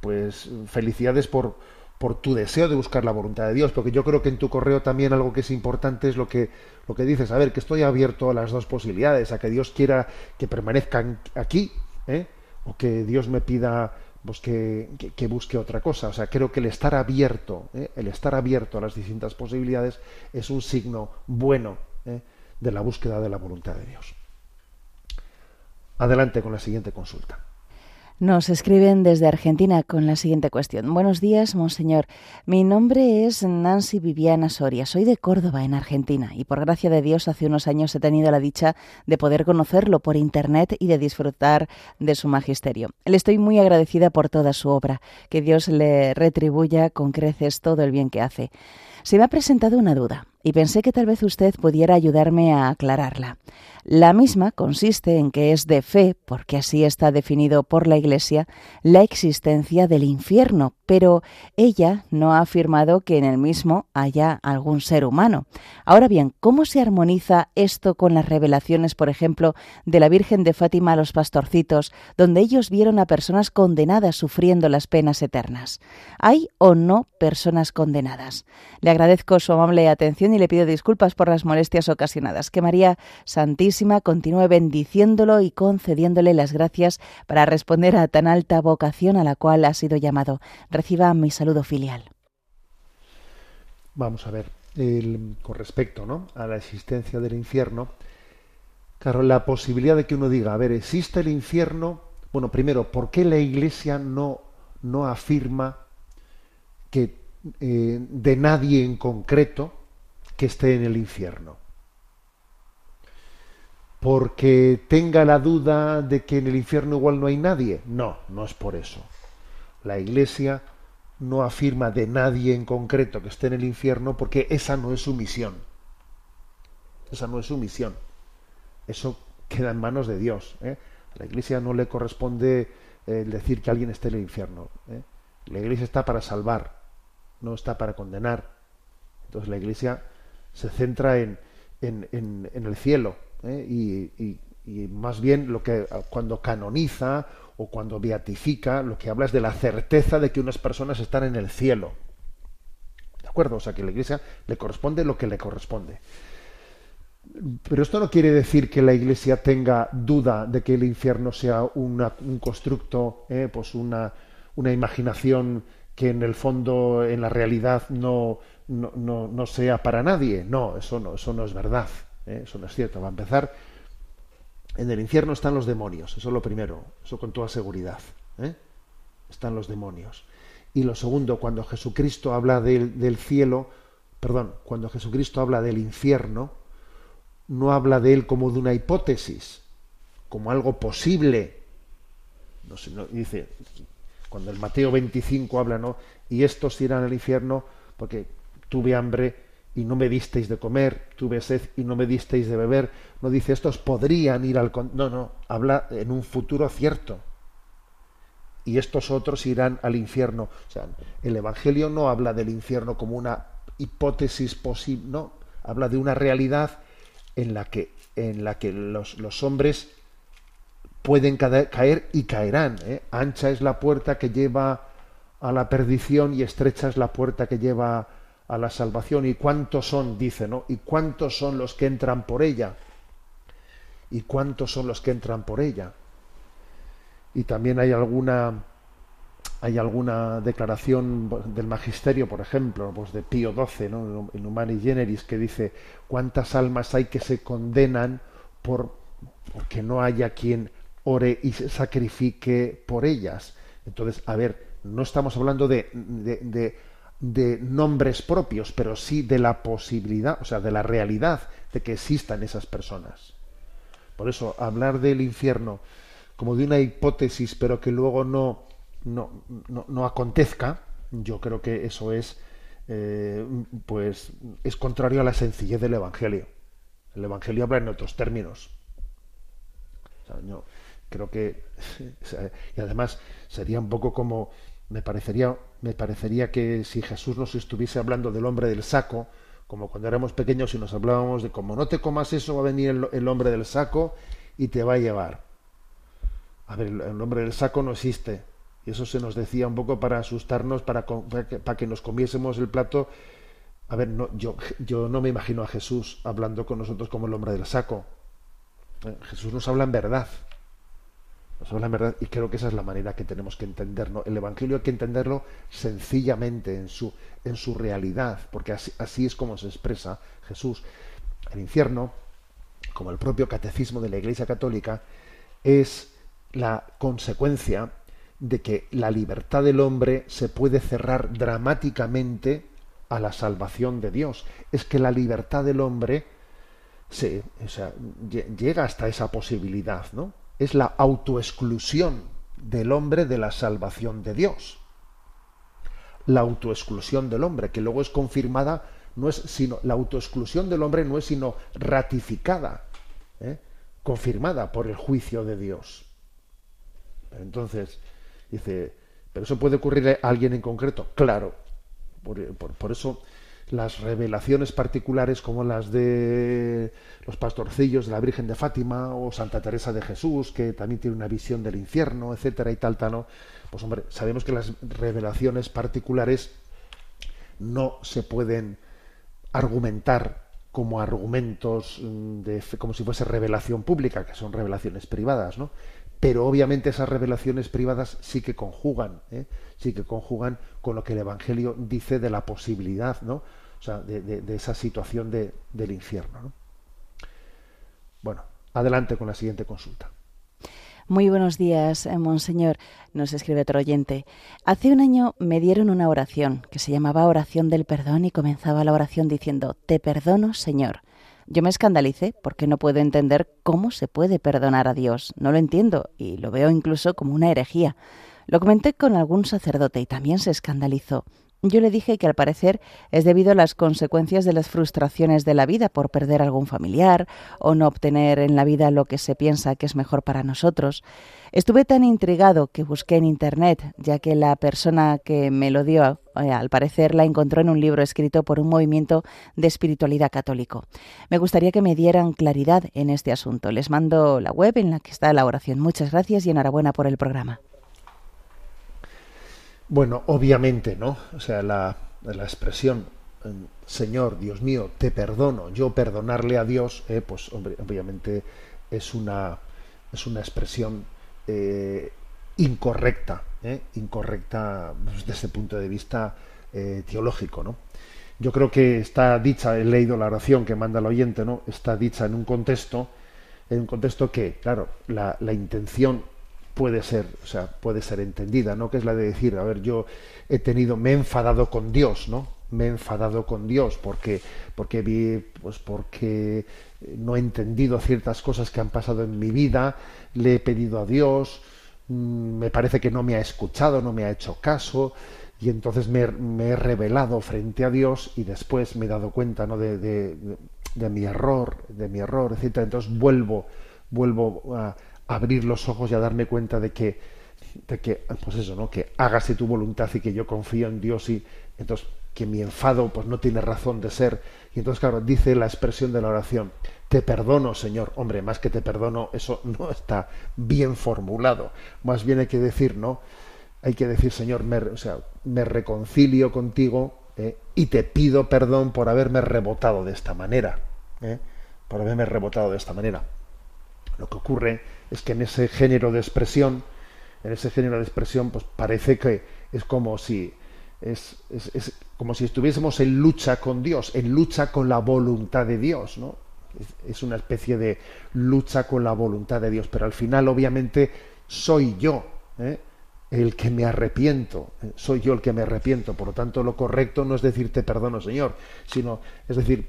pues felicidades por, por tu deseo de buscar la voluntad de Dios, porque yo creo que en tu correo también algo que es importante es lo que, lo que dices, a ver, que estoy abierto a las dos posibilidades, a que Dios quiera que permanezcan aquí, ¿eh? o que Dios me pida pues que, que, que, busque otra cosa. O sea, creo que el estar abierto, ¿eh? el estar abierto a las distintas posibilidades es un signo bueno. De la búsqueda de la voluntad de Dios. Adelante con la siguiente consulta. Nos escriben desde Argentina con la siguiente cuestión. Buenos días, monseñor. Mi nombre es Nancy Viviana Soria. Soy de Córdoba, en Argentina, y por gracia de Dios hace unos años he tenido la dicha de poder conocerlo por Internet y de disfrutar de su magisterio. Le estoy muy agradecida por toda su obra. Que Dios le retribuya con creces todo el bien que hace. Se me ha presentado una duda y pensé que tal vez usted pudiera ayudarme a aclararla. La misma consiste en que es de fe, porque así está definido por la Iglesia, la existencia del infierno, pero ella no ha afirmado que en el mismo haya algún ser humano. Ahora bien, ¿cómo se armoniza esto con las revelaciones, por ejemplo, de la Virgen de Fátima a los pastorcitos, donde ellos vieron a personas condenadas sufriendo las penas eternas? ¿Hay o no personas condenadas? Le agradezco su amable atención y le pido disculpas por las molestias ocasionadas. Que María Santísima continúe bendiciéndolo y concediéndole las gracias para responder a tan alta vocación a la cual ha sido llamado. Reciba mi saludo filial. Vamos a ver, el- con respecto ¿no? a la existencia del infierno, claro, la posibilidad de que uno diga, a ver, ¿existe el infierno? Bueno, primero, ¿por qué la Iglesia no, no afirma que eh, de nadie en concreto que esté en el infierno? ¿Porque tenga la duda de que en el infierno igual no hay nadie? No, no es por eso. La Iglesia no afirma de nadie en concreto que esté en el infierno porque esa no es su misión. Esa no es su misión. Eso queda en manos de Dios. ¿eh? A la Iglesia no le corresponde eh, decir que alguien esté en el infierno. ¿eh? La Iglesia está para salvar, no está para condenar. Entonces la Iglesia se centra en, en, en- el cielo ¿eh? y, y- más bien lo que cuando canoniza o cuando beatifica, lo que habla es de la certeza de que unas personas están en el cielo. ¿De acuerdo? O sea que a la Iglesia le corresponde lo que le corresponde. Pero esto no quiere decir que la Iglesia tenga duda de que el infierno sea un constructo, eh, pues una, una imaginación que en el fondo, en la realidad, no, no, no- no sea para nadie. No, eso no, eso no es verdad. eh, Eso no es cierto. Va a empezar. En el infierno están los demonios, eso es lo primero, eso con toda seguridad. ¿eh? Están los demonios. Y lo segundo, cuando Jesucristo habla del, cielo, perdón, cuando Jesucristo habla del infierno, no habla de él como de una hipótesis, como algo posible. No, dice, cuando el Mateo 25 habla, ¿no? Y estos irán al infierno porque tuve hambre y no me disteis de comer, tuve sed y no me disteis de beber. No dice estos podrían ir al... con-". No, no, habla en un futuro cierto. Y estos otros irán al infierno. O sea, el Evangelio no habla del infierno como una hipótesis posible, no, habla de una realidad en la que, en la que los, los hombres pueden caer y caerán. ¿eh? Ancha es la puerta que lleva a la perdición y estrecha es la puerta que lleva a la salvación. ¿Y cuántos son? Dice, ¿no? ¿Y cuántos son los que entran por ella? ¿Y cuántos son los que entran por ella? Y también hay alguna hay alguna declaración del magisterio, por ejemplo, pues de Pío XII, ¿no? en Humani Generis, que dice cuántas almas hay que se condenan por porque no haya quien ore y se sacrifique por ellas. Entonces, a ver, no estamos hablando de, de nombres propios, pero sí de la posibilidad, o sea, de la realidad de que existan esas personas. Por eso, hablar del infierno como de una hipótesis, pero que luego no, no, no, no acontezca, yo creo que eso es, eh, pues, es contrario a la sencillez del Evangelio. El Evangelio habla en otros términos. Yo creo que y además sería un poco como me parecería me parecería que si Jesús nos estuviese hablando del hombre del saco como cuando éramos pequeños y nos hablábamos de como no te comas eso va a venir el, hombre del saco y te va a llevar. A ver el, hombre del saco no existe. Y eso se nos decía un poco para asustarnos para que, para que nos comiésemos el plato. A ver no, yo yo no me imagino a Jesús hablando con nosotros como el hombre del saco. Eh, Jesús nos habla en verdad. Nos verdad y creo que esa es la manera que tenemos que entenderlo. El Evangelio hay que entenderlo sencillamente en su, en su realidad, porque así, así es como se expresa Jesús. El infierno, como el propio catecismo de la Iglesia Católica, es la consecuencia de que la libertad del hombre se puede cerrar dramáticamente a la salvación de Dios. Es que la libertad del hombre se, llega hasta esa posibilidad, ¿no? Es la autoexclusión del hombre de la salvación de Dios. La autoexclusión del hombre, que luego es confirmada, no es sino la autoexclusión del hombre no es sino ratificada, ¿eh? confirmada por el juicio de Dios. Pero entonces, dice, ¿pero eso puede ocurrir a alguien en concreto? Claro. Por, por- por eso las revelaciones particulares como las de los pastorcillos de la Virgen de Fátima o Santa Teresa de Jesús, que también tiene una visión del infierno, etcétera y tal, tal, ¿no? Pues hombre, sabemos que las revelaciones particulares no se pueden argumentar como argumentos mm, de como si fuese revelación pública, que son revelaciones privadas, ¿no? Pero obviamente esas revelaciones privadas sí que conjugan, ¿eh? sí que conjugan con lo que el Evangelio dice de la posibilidad, ¿no? O sea, de, de- esa situación de- del infierno, ¿no? Bueno, adelante con la siguiente consulta. Muy buenos días, eh, Monseñor. Nos escribe otro oyente. Hace un año me dieron una oración que se llamaba oración del perdón y comenzaba la oración diciendo, Te perdono, Señor. Yo me escandalicé porque no puedo entender cómo se puede perdonar a Dios. No lo entiendo y lo veo incluso como una herejía. Lo comenté con algún sacerdote y también se escandalizó. Yo le dije que al parecer es debido a las consecuencias de las frustraciones de la vida por perder algún familiar o no obtener en la vida lo que se piensa que es mejor para nosotros. Estuve tan intrigado que busqué en Internet, ya que la persona que me lo dio, eh, al parecer, la encontró en un libro escrito por un movimiento de espiritualidad católico. Me gustaría que me dieran claridad en este asunto. Les mando la web en la que está la oración. Muchas gracias y enhorabuena por el programa. Bueno, obviamente, ¿no? O sea, la, la expresión eh, Señor, Dios mío, te perdono, yo perdonarle a Dios, eh, pues obviamente es una, es una expresión eh, incorrecta, eh, incorrecta desde el punto de vista teológico, ¿no? Yo creo que está dicha, he leído la oración que manda el oyente, ¿no? Está dicha en un contexto, en un contexto que, claro, la, la intención puede ser, o sea, puede ser entendida, ¿no? Que es la de decir, a ver, yo he tenido, me he enfadado con Dios, ¿no? Me he enfadado con Dios porque, porque vi, pues porque no he entendido ciertas cosas que han pasado en mi vida, le he pedido a Dios, mm, me parece que no me ha escuchado, no me ha hecho caso, y entonces me, he revelado frente a Dios y después me he dado cuenta, ¿no? De, de, de mi error, de mi error, etcétera. Entonces vuelvo, vuelvo a abrir los ojos y a darme cuenta de que, de que, pues eso, ¿no? Que hágase tu voluntad y que yo confío en Dios y entonces que mi enfado pues no tiene razón de ser. Y entonces, claro, dice la expresión de la oración, te perdono, Señor. Hombre, más que te perdono, eso no está bien formulado. Más bien hay que decir, ¿no? Hay que decir, Señor, me, o sea, me reconcilio contigo ¿eh? y te pido perdón por haberme rebotado de esta manera. ¿eh? Por haberme rebotado de esta manera. Lo que ocurre es que en ese género de expresión, en ese género de expresión, pues parece que es como si es, es, es como si estuviésemos en lucha con Dios, en lucha con la voluntad de Dios, ¿no? Es, una especie de lucha con la voluntad de Dios, pero al final, obviamente, soy yo ¿eh? el que me arrepiento, ¿eh? soy yo el que me arrepiento. Por lo tanto, lo correcto no es decirte perdono, Señor, sino es decir,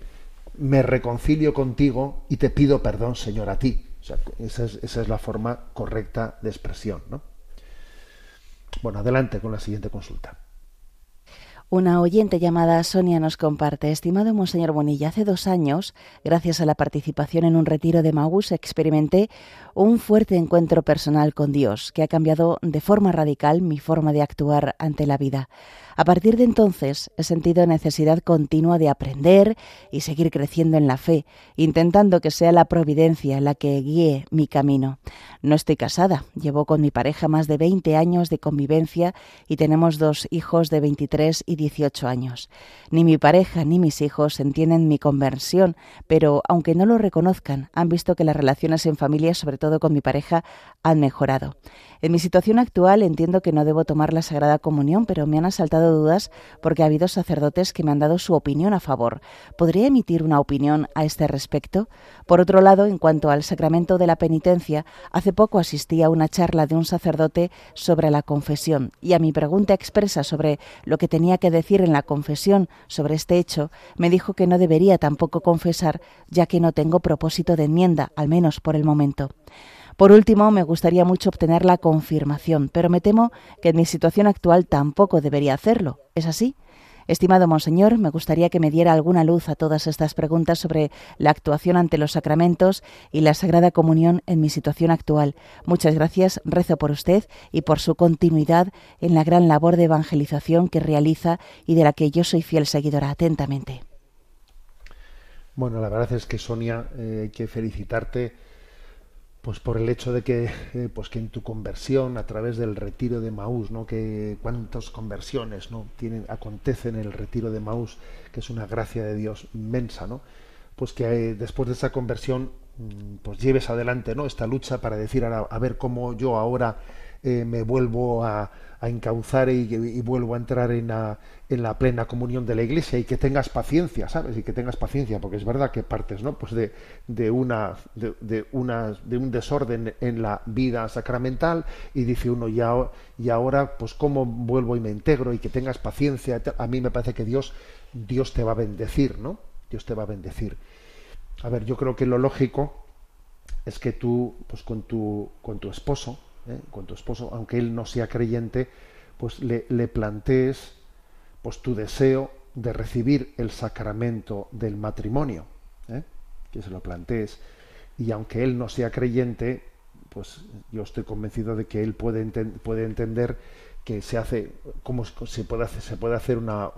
me reconcilio contigo y te pido perdón, Señor, a ti. O sea, esa es, esa es la forma correcta de expresión, ¿no? Bueno, adelante con la siguiente consulta. Una oyente llamada Sonia nos comparte, estimado Monseñor Bonilla, hace dos años, gracias a la participación en un retiro de Maús, experimenté un fuerte encuentro personal con Dios que ha cambiado de forma radical mi forma de actuar ante la vida. A partir de entonces he sentido necesidad continua de aprender y seguir creciendo en la fe, intentando que sea la providencia la que guíe mi camino. No estoy casada, llevo con mi pareja más de 20 años de convivencia y tenemos dos hijos de 23 y 18 años. Ni mi pareja ni mis hijos entienden mi conversión, pero aunque no lo reconozcan, han visto que las relaciones en familia, sobre todo con mi pareja, han mejorado. En mi situación actual entiendo que no debo tomar la Sagrada Comunión, pero me han asaltado dudas porque ha habido sacerdotes que me han dado su opinión a favor. ¿Podría emitir una opinión a este respecto? Por otro lado, en cuanto al sacramento de la penitencia, hace poco asistí a una charla de un sacerdote sobre la confesión y a mi pregunta expresa sobre lo que tenía que decir en la confesión sobre este hecho, me dijo que no debería tampoco confesar ya que no tengo propósito de enmienda, al menos por el momento. Por último, me gustaría mucho obtener la confirmación, pero me temo que en mi situación actual tampoco debería hacerlo. ¿Es así? Estimado Monseñor, me gustaría que me diera alguna luz a todas estas preguntas sobre la actuación ante los sacramentos y la Sagrada Comunión en mi situación actual. Muchas gracias, rezo por usted y por su continuidad en la gran labor de evangelización que realiza y de la que yo soy fiel seguidora. Atentamente. Bueno, la verdad es que Sonia, eh, hay que felicitarte pues por el hecho de que eh, pues que en tu conversión a través del retiro de Maús no que cuántas conversiones no tienen acontecen en el retiro de Maús que es una gracia de Dios inmensa no pues que eh, después de esa conversión mm, pues lleves adelante no esta lucha para decir ahora, a ver cómo yo ahora eh, me vuelvo a, a encauzar y, vuelvo a entrar en la, en la plena comunión de la iglesia y que tengas paciencia, ¿sabes? Y que tengas paciencia, porque es verdad que partes, ¿no? Pues de, de una, de, de una, de un desorden en la vida sacramental y dice uno, ya, y ahora, pues cómo vuelvo y me integro y que tengas paciencia. A mí me parece que Dios, Dios te va a bendecir, ¿no? Dios te va a bendecir. A ver, yo creo que lo lógico es que tú, pues con tu, con tu esposo, ¿eh? con tu esposo, aunque él no sea creyente, pues le, le plantees pues tu deseo de recibir el sacramento del matrimonio, ¿eh? que se lo plantees. Y aunque él no sea creyente, pues yo estoy convencido de que él puede, puede entender que se hace, cómo se puede hacer, se puede hacer una,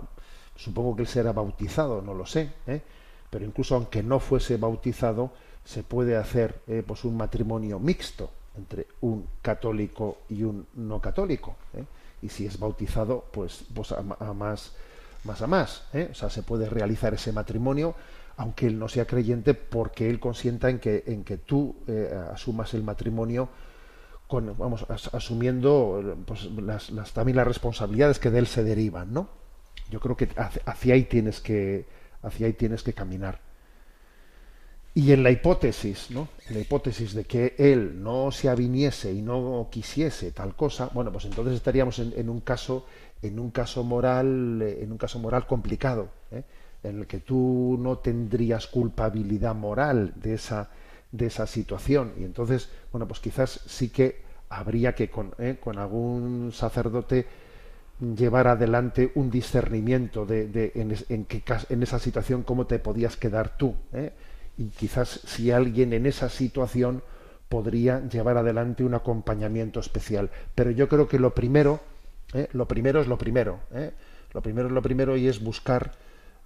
supongo que él será bautizado, no lo sé, ¿eh? pero incluso aunque no fuese bautizado, se puede hacer eh, pues un matrimonio mixto entre un católico y un no católico. ¿eh? Y si es bautizado, pues, pues a, más, más a más. ¿eh? O sea, se puede realizar ese matrimonio, aunque él no sea creyente, porque él consienta en que, en que tú eh, asumas el matrimonio con, vamos, as- asumiendo pues, las, las- también las responsabilidades que de él se derivan, ¿no? Yo creo que hacia, hacia ahí tienes que hacia ahí tienes que caminar. Y en la hipótesis, ¿no? La hipótesis de que él no se aviniese y no quisiese tal cosa, bueno, pues entonces estaríamos en, en un caso, en un caso moral, eh, en un caso moral complicado, ¿eh? en el que tú no tendrías culpabilidad moral de esa, de esa situación. Y entonces, bueno, pues quizás sí que habría que con, ¿eh? con algún sacerdote llevar adelante un discernimiento de, de en, en qué en esa situación cómo te podías quedar tú ¿eh? Y quizás si alguien en esa situación podría llevar adelante un acompañamiento especial pero yo creo que lo primero ¿eh? lo primero es lo primero ¿eh? lo primero es lo primero y es buscar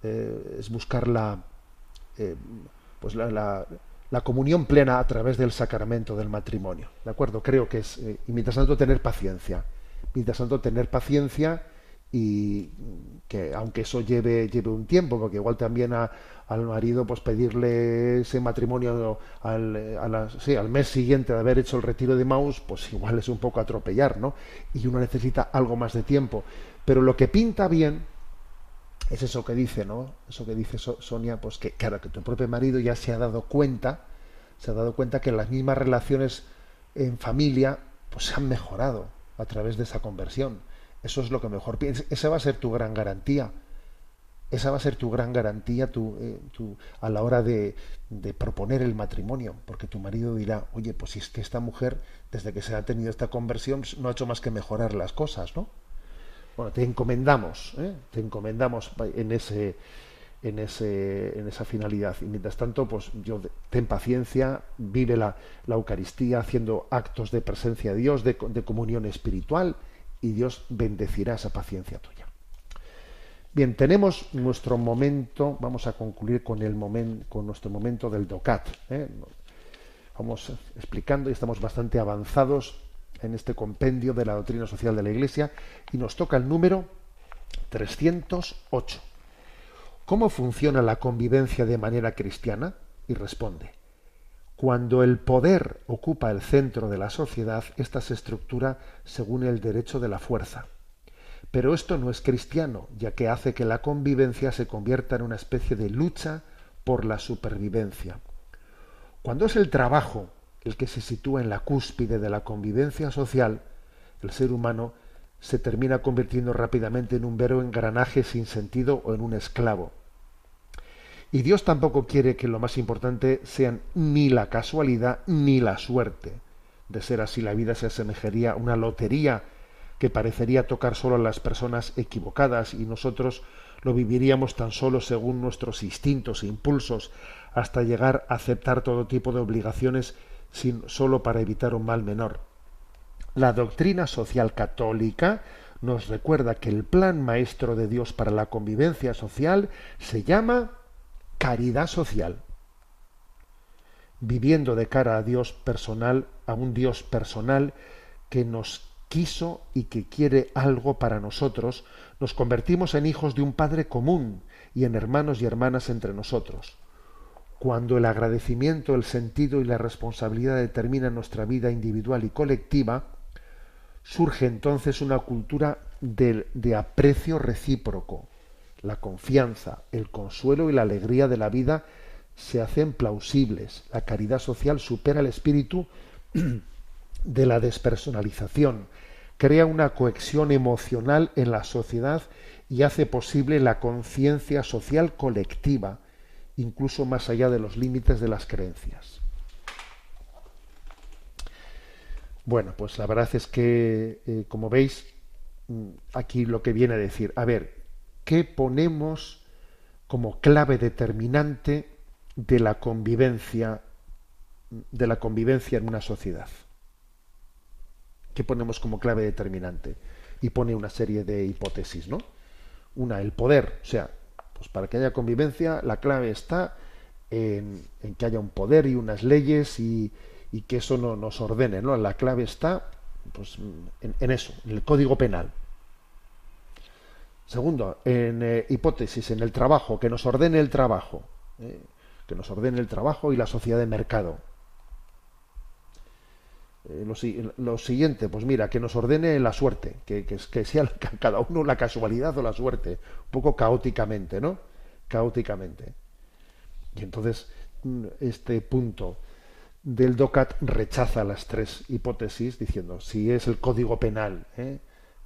eh, es buscar la eh, pues la, la- comunión plena a través del sacramento del matrimonio. ¿De acuerdo? Creo que es, y mientras tanto, tener paciencia. Mientras tanto, tener paciencia y que aunque eso lleve, lleve un tiempo, porque igual también a- al marido pues pedirle ese matrimonio al, sí, al mes siguiente de haber hecho el retiro de Maus, pues igual es un poco atropellar, ¿no? Y uno necesita algo más de tiempo. Pero lo que pinta bien, es eso que dice, ¿no? Eso que dice So- Sonia, pues que claro, que tu propio marido ya se ha dado cuenta, se ha dado cuenta que las mismas relaciones en familia pues se han mejorado a través de esa conversión. Eso es lo que mejor piensas. Esa va a ser tu gran garantía. Esa va a ser tu gran garantía tu, eh, a la hora de, de proponer el matrimonio, porque tu marido dirá, oye, pues si es que esta mujer, desde que se ha tenido esta conversión, no ha hecho más que mejorar las cosas, ¿no? Bueno, te encomendamos, ¿eh? te encomendamos en ese, en ese, en esa finalidad. Y mientras tanto, pues yo ten paciencia, vive la, la Eucaristía haciendo actos de presencia de Dios, de, de comunión espiritual, y Dios bendecirá esa paciencia tuya. Bien, tenemos nuestro momento, vamos a concluir con el momento, con nuestro momento del DOCAT. ¿eh? Vamos explicando y estamos bastante avanzados en este compendio de la doctrina social de la Iglesia y nos toca el número 308. ¿Cómo funciona la convivencia de manera cristiana? Y responde, cuando el poder ocupa el centro de la sociedad, ésta se estructura según el derecho de la fuerza. Pero esto no es cristiano, ya que hace que la convivencia se convierta en una especie de lucha por la supervivencia. Cuando es el trabajo el que se sitúa en la cúspide de la convivencia social, el ser humano se termina convirtiendo rápidamente en un vero engranaje sin sentido o en un esclavo. Y Dios tampoco quiere que lo más importante sean ni la casualidad ni la suerte. De ser así, la vida se asemejaría a una lotería que parecería tocar solo a las personas equivocadas y nosotros lo viviríamos tan solo según nuestros instintos e impulsos hasta llegar a aceptar todo tipo de obligaciones sin solo para evitar un mal menor. La doctrina social católica nos recuerda que el plan maestro de Dios para la convivencia social se llama caridad social. viviendo de cara a Dios personal, a un Dios personal que nos quiso y que quiere algo para nosotros, nos convertimos en hijos de un Padre común y en hermanos y hermanas entre nosotros. Cuando el agradecimiento, el sentido y la responsabilidad determinan nuestra vida individual y colectiva, surge entonces una cultura de, aprecio recíproco. La confianza, el consuelo y la alegría de la vida se hacen plausibles. La caridad social supera el espíritu de la despersonalización, crea una cohesión emocional en la sociedad y hace posible la conciencia social colectiva, incluso más allá de los límites de las creencias. Bueno, pues la verdad es que, eh, como veis, mm, aquí lo que viene a decir, a ver, ¿qué ponemos como clave determinante de la convivencia, de la convivencia en una sociedad? ¿Qué ponemos como clave determinante? Y pone una serie de hipótesis, ¿no? Una, el poder, o sea, pues para que haya convivencia, la clave está en, que haya un poder y unas leyes y, que eso no nos ordene, ¿no? La clave está pues, en eso, en el código penal. Segundo, en eh, hipótesis, en el trabajo, que nos ordene el trabajo, ¿eh? que nos ordene el trabajo y la sociedad de mercado. Eh, lo, si- lo siguiente, pues mira, que nos ordene la suerte, que, que, sea ca- cada uno la casualidad o la suerte, un poco caóticamente, ¿no? Caóticamente. Y entonces, mm, este punto del DOCAT rechaza las tres hipótesis diciendo si es el código penal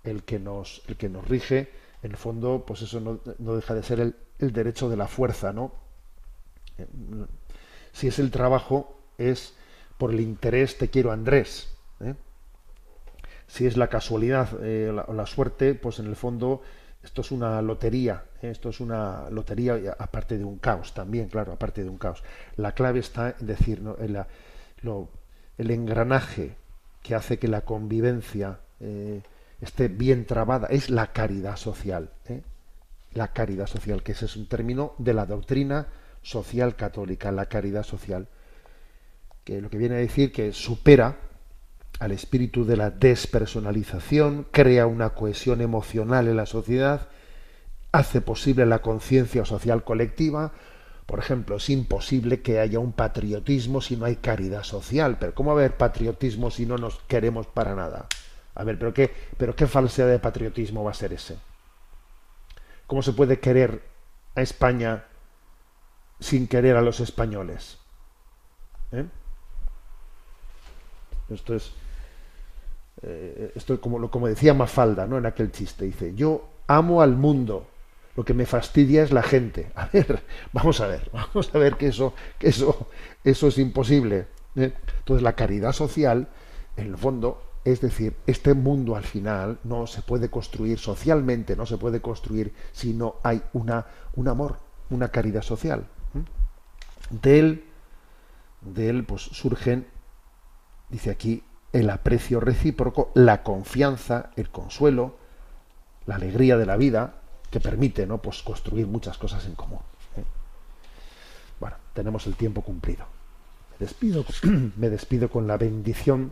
el que nos el que nos rige en el fondo pues eso no, no deja de ser el, el derecho de la fuerza no Eh, si es el trabajo es por el interés te quiero Andrés ¿eh? si es la casualidad eh, la- o la suerte pues en el fondo esto es una lotería esto es una lotería aparte de un caos también claro aparte de un caos la clave está en decir ¿no? en la- el engranaje que hace que la convivencia esté bien trabada es la caridad social ¿eh? la caridad social que ese es un término de la doctrina social católica la caridad social que lo que viene a decir que supera al espíritu de la despersonalización, crea una cohesión emocional en la sociedad, hace posible la conciencia social colectiva. Por ejemplo, es imposible que haya un patriotismo si no hay caridad social. Pero ¿cómo haber patriotismo si no nos queremos para nada? A ver, pero qué, pero qué falsedad de patriotismo va a ser ese. ¿Cómo se puede querer a España sin querer a los españoles? ¿Eh? Esto es, eh, esto es como, lo- como decía Mafalda, ¿no? En aquel chiste. Dice, yo amo al mundo, lo que me fastidia es la gente. A ver, vamos a ver, vamos a ver que eso, que eso, eso es imposible. ¿eh? Entonces la caridad social, en el fondo, es decir, este mundo al final no se puede construir socialmente, no se puede construir si no hay una, un amor, una caridad social. ¿eh? De él, de él pues surgen dice aquí el aprecio recíproco, la confianza, el consuelo, la alegría de la vida, que permite ¿no? pues construir muchas cosas en común. ¿eh? Bueno, tenemos el tiempo cumplido. Me despido, me despido con la bendición